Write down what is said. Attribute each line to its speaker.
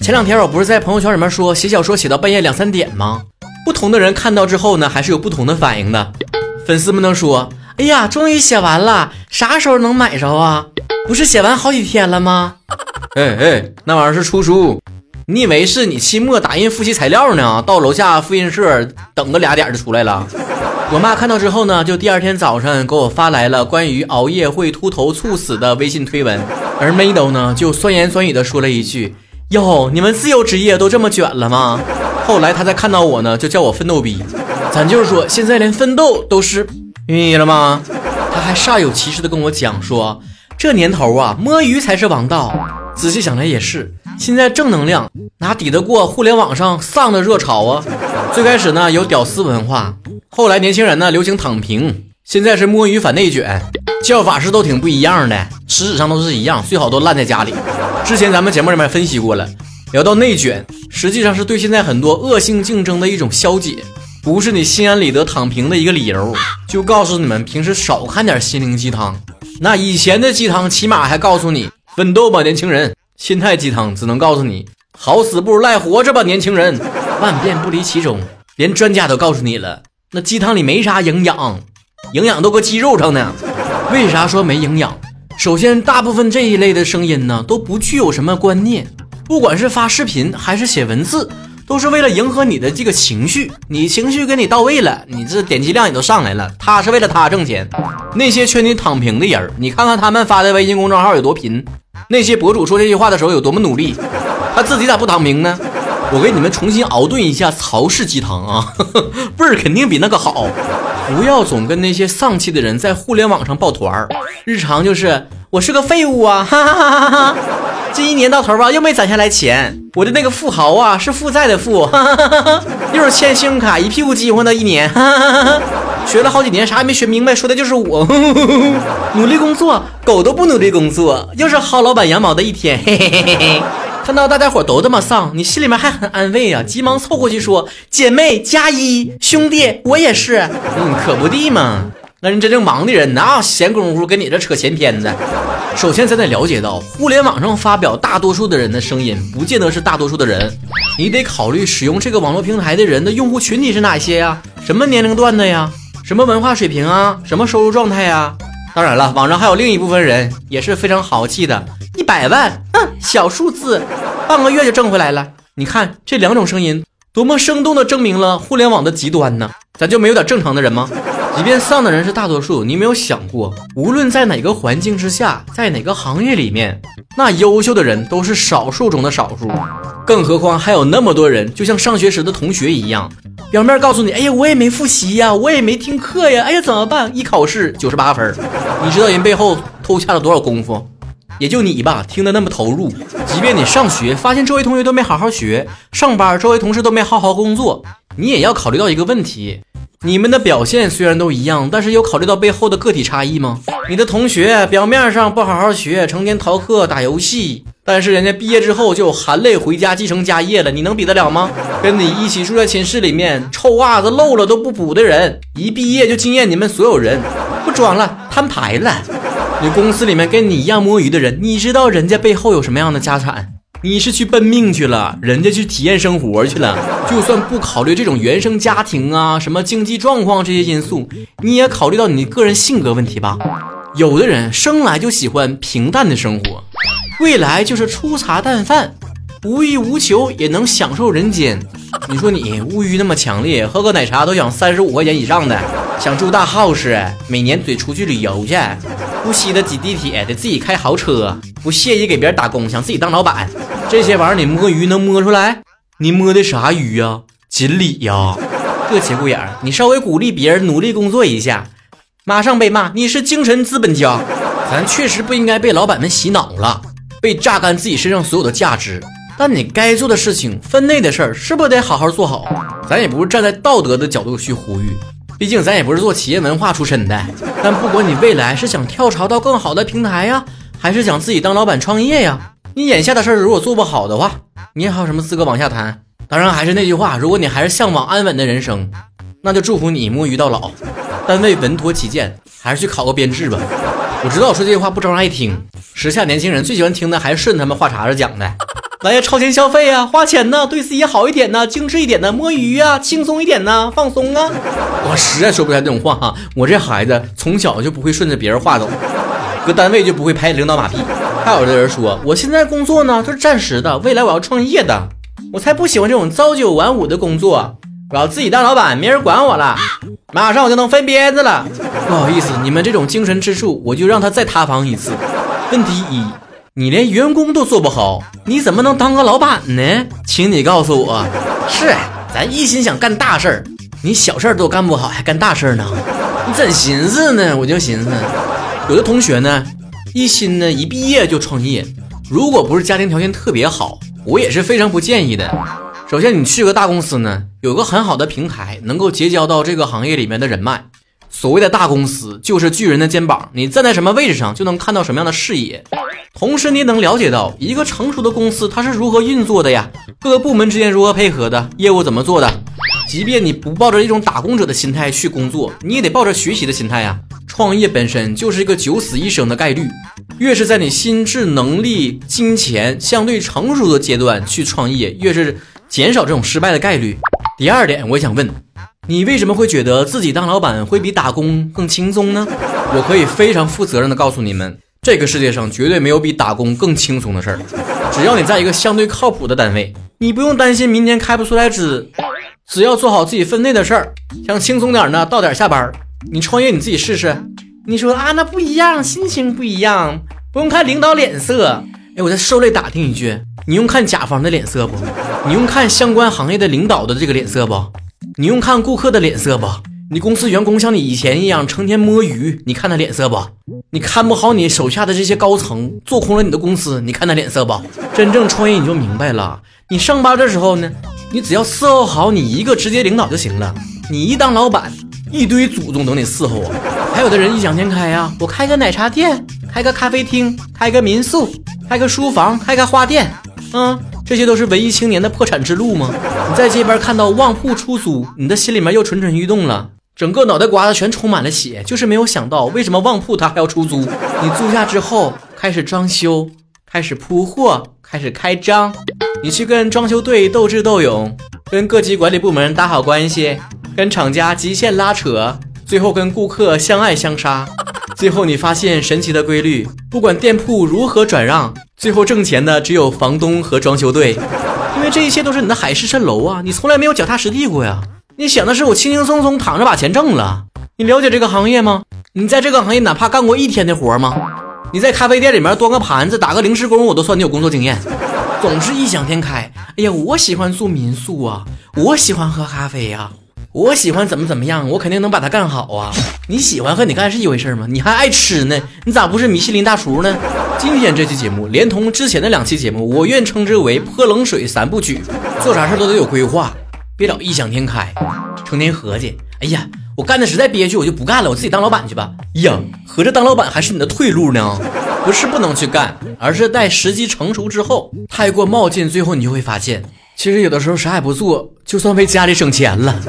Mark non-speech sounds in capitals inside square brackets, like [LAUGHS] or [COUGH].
Speaker 1: 前两天我不是在朋友圈里面说写小说写到半夜两三点吗？不同的人看到之后呢，还是有不同的反应的。粉丝们都说：“哎呀，终于写完了，啥时候能买着啊？不是写完好几天了吗？”哎哎，那玩意儿是出书，你以为是你期末打印复习材料呢？到楼下复印社等个俩点就出来了。我妈看到之后呢，就第二天早上给我发来了关于熬夜会秃头猝死的微信推文，而 Mado 呢就酸言酸语的说了一句。哟，你们自由职业都这么卷了吗？后来他再看到我呢，就叫我奋斗逼。咱就是说，现在连奋斗都是愿意了吗？他还煞有其事的跟我讲说，这年头啊，摸鱼才是王道。仔细想来也是，现在正能量哪抵得过互联网上丧的热潮啊？最开始呢有屌丝文化，后来年轻人呢流行躺平，现在是摸鱼反内卷，叫法是都挺不一样的，实质上都是一样，最好都烂在家里。之前咱们节目里面分析过了，聊到内卷，实际上是对现在很多恶性竞争的一种消解，不是你心安理得躺平的一个理由。就告诉你们，平时少看点心灵鸡汤。那以前的鸡汤起码还告诉你奋斗吧，年轻人。心态鸡汤只能告诉你好死不如赖活着吧，年轻人。万变不离其宗，连专家都告诉你了，那鸡汤里没啥营养，营养都搁鸡肉上呢。为啥说没营养？首先，大部分这一类的声音呢，都不具有什么观念，不管是发视频还是写文字，都是为了迎合你的这个情绪。你情绪给你到位了，你这点击量也都上来了。他是为了他挣钱。那些劝你躺平的人，你看看他们发的微信公众号有多贫，那些博主说这句话的时候有多么努力，他自己咋不躺平呢？我给你们重新熬炖一下曹氏鸡汤啊，[LAUGHS] 味儿肯定比那个好。不要总跟那些丧气的人在互联网上抱团儿，日常就是我是个废物啊，[LAUGHS] 哈哈哈哈哈！这一年到头吧又没攒下来钱，我的那个富豪啊是负债的富，哈哈哈哈又是欠信用卡一屁股饥荒的一年，哈哈哈哈学了好几年啥也没学明白，说的就是我，[LAUGHS] 努力工作狗都不努力工作，又是薅老板羊毛的一天，嘿嘿嘿嘿嘿。看到大家伙都这么丧，你心里面还很安慰啊，急忙凑过去说：“姐妹加一，兄弟我也是。” [LAUGHS] 嗯，可不地嘛。那人真正忙的人哪有闲工夫跟你这扯闲篇子？首先，咱得了解到，互联网上发表大多数的人的声音，不见得是大多数的人。你得考虑使用这个网络平台的人的用户群体是哪些呀？什么年龄段的呀？什么文化水平啊？什么收入状态呀？当然了，网上还有另一部分人也是非常豪气的。一百万，哼，小数字，半个月就挣回来了。你看这两种声音，多么生动地证明了互联网的极端呢？咱就没有点正常的人吗？即便丧的人是大多数，你没有想过，无论在哪个环境之下，在哪个行业里面，那优秀的人都是少数中的少数。更何况还有那么多人，就像上学时的同学一样，表面告诉你，哎呀，我也没复习呀，我也没听课呀，哎呀，怎么办？一考试九十八分，你知道人背后偷下了多少功夫？也就你吧，听得那么投入。即便你上学发现周围同学都没好好学，上班周围同事都没好好工作，你也要考虑到一个问题：你们的表现虽然都一样，但是有考虑到背后的个体差异吗？你的同学表面上不好好学，成天逃课打游戏，但是人家毕业之后就含泪回家继承家业了，你能比得了吗？跟你一起住在寝室里面，臭袜子漏了都不补的人，一毕业就惊艳你们所有人，不装了，摊牌了。你公司里面跟你一样摸鱼的人，你知道人家背后有什么样的家产？你是去奔命去了，人家去体验生活去了。就算不考虑这种原生家庭啊、什么经济状况这些因素，你也考虑到你个人性格问题吧。有的人生来就喜欢平淡的生活，未来就是粗茶淡饭，无欲无求也能享受人间。你说你物欲那么强烈，喝个奶茶都想三十五块钱以上的，想住大 house，每年得出去旅游去。不惜得挤地铁，得自己开豪车；不屑于给别人打工，想自己当老板。这些玩意儿你摸鱼能摸出来？你摸的啥鱼呀？锦鲤呀？这节骨眼儿，你稍微鼓励别人努力工作一下，马上被骂你是精神资本家。咱确实不应该被老板们洗脑了，被榨干自己身上所有的价值。但你该做的事情、分内的事儿，是不是得好好做好？咱也不是站在道德的角度去呼吁。毕竟咱也不是做企业文化出身的，但不管你未来是想跳槽到更好的平台呀，还是想自己当老板创业呀，你眼下的事儿如果做不好的话，你还有什么资格往下谈？当然还是那句话，如果你还是向往安稳的人生，那就祝福你摸鱼到老。单位稳妥起见，还是去考个编制吧。我知道我说这些话不招人爱听，时下年轻人最喜欢听的还是顺他们话茬子讲的。来 [LAUGHS] 呀，超前消费呀，花钱呢，对自己好一点呢，精致一点呢，摸鱼啊，轻松一点呢，放松啊。我实在说不出来这种话哈，我这孩子从小就不会顺着别人话走，搁单位就不会拍领导马屁。还有的人说，我现在工作呢，都是暂时的，未来我要创业的，我才不喜欢这种朝九晚五的工作，我要自己当老板，没人管我了，马上我就能分鞭子了。不好意思，你们这种精神支柱，我就让他再塌房一次。问题一。你连员工都做不好，你怎么能当个老板呢？请你告诉我，是咱一心想干大事儿，你小事儿都干不好，还干大事儿呢？你怎寻思呢？我就寻思，有的同学呢，一心呢一毕业就创业，如果不是家庭条件特别好，我也是非常不建议的。首先，你去个大公司呢，有个很好的平台，能够结交到这个行业里面的人脉。所谓的大公司就是巨人的肩膀，你站在什么位置上就能看到什么样的视野，同时你能了解到一个成熟的公司它是如何运作的呀，各个部门之间如何配合的，业务怎么做的。即便你不抱着一种打工者的心态去工作，你也得抱着学习的心态呀。创业本身就是一个九死一生的概率，越是在你心智能力、金钱相对成熟的阶段去创业，越是减少这种失败的概率。第二点，我想问。你为什么会觉得自己当老板会比打工更轻松呢？我可以非常负责任的告诉你们，这个世界上绝对没有比打工更轻松的事儿。只要你在一个相对靠谱的单位，你不用担心明年开不出来支，只要做好自己分内的事儿，想轻松点呢，到点下班。你创业你自己试试。你说啊，那不一样，心情不一样，不用看领导脸色。哎，我再受累打听一句，你用看甲方的脸色不？你用看相关行业的领导的这个脸色不？你用看顾客的脸色不？你公司员工像你以前一样成天摸鱼，你看他脸色不？你看不好你手下的这些高层，做空了你的公司，你看他脸色不？真正创业你就明白了，你上班的时候呢，你只要伺候好你一个直接领导就行了。你一当老板，一堆祖宗等你伺候啊。还有的人异想天开呀，我开个奶茶店，开个咖啡厅，开个民宿，开个书房，开个花店，嗯。这些都是文艺青年的破产之路吗？你在街边看到旺铺出租，你的心里面又蠢蠢欲动了，整个脑袋瓜子全充满了血，就是没有想到为什么旺铺它还要出租。你租下之后，开始装修，开始铺货，开始开张，你去跟装修队斗智斗勇，跟各级管理部门打好关系，跟厂家极限拉扯，最后跟顾客相爱相杀。最后你发现神奇的规律，不管店铺如何转让，最后挣钱的只有房东和装修队，因为这一切都是你的海市蜃楼啊，你从来没有脚踏实地过呀。你想的是我轻轻松松躺着把钱挣了？你了解这个行业吗？你在这个行业哪怕干过一天的活吗？你在咖啡店里面端个盘子、打个零食工，我都算你有工作经验。总是异想天开，哎呀，我喜欢住民宿啊，我喜欢喝咖啡呀。我喜欢怎么怎么样，我肯定能把它干好啊！你喜欢和你干是一回事吗？你还爱吃呢，你咋不是米其林大厨呢？今天这期节目，连同之前的两期节目，我愿称之为泼冷水三部曲。做啥事都得有规划，别老异想天开，成天合计。哎呀，我干的实在憋屈，我就不干了，我自己当老板去吧。呀，合着当老板还是你的退路呢？不是不能去干，而是待时机成熟之后，太过冒进，最后你就会发现，其实有的时候啥也不做，就算为家里省钱了。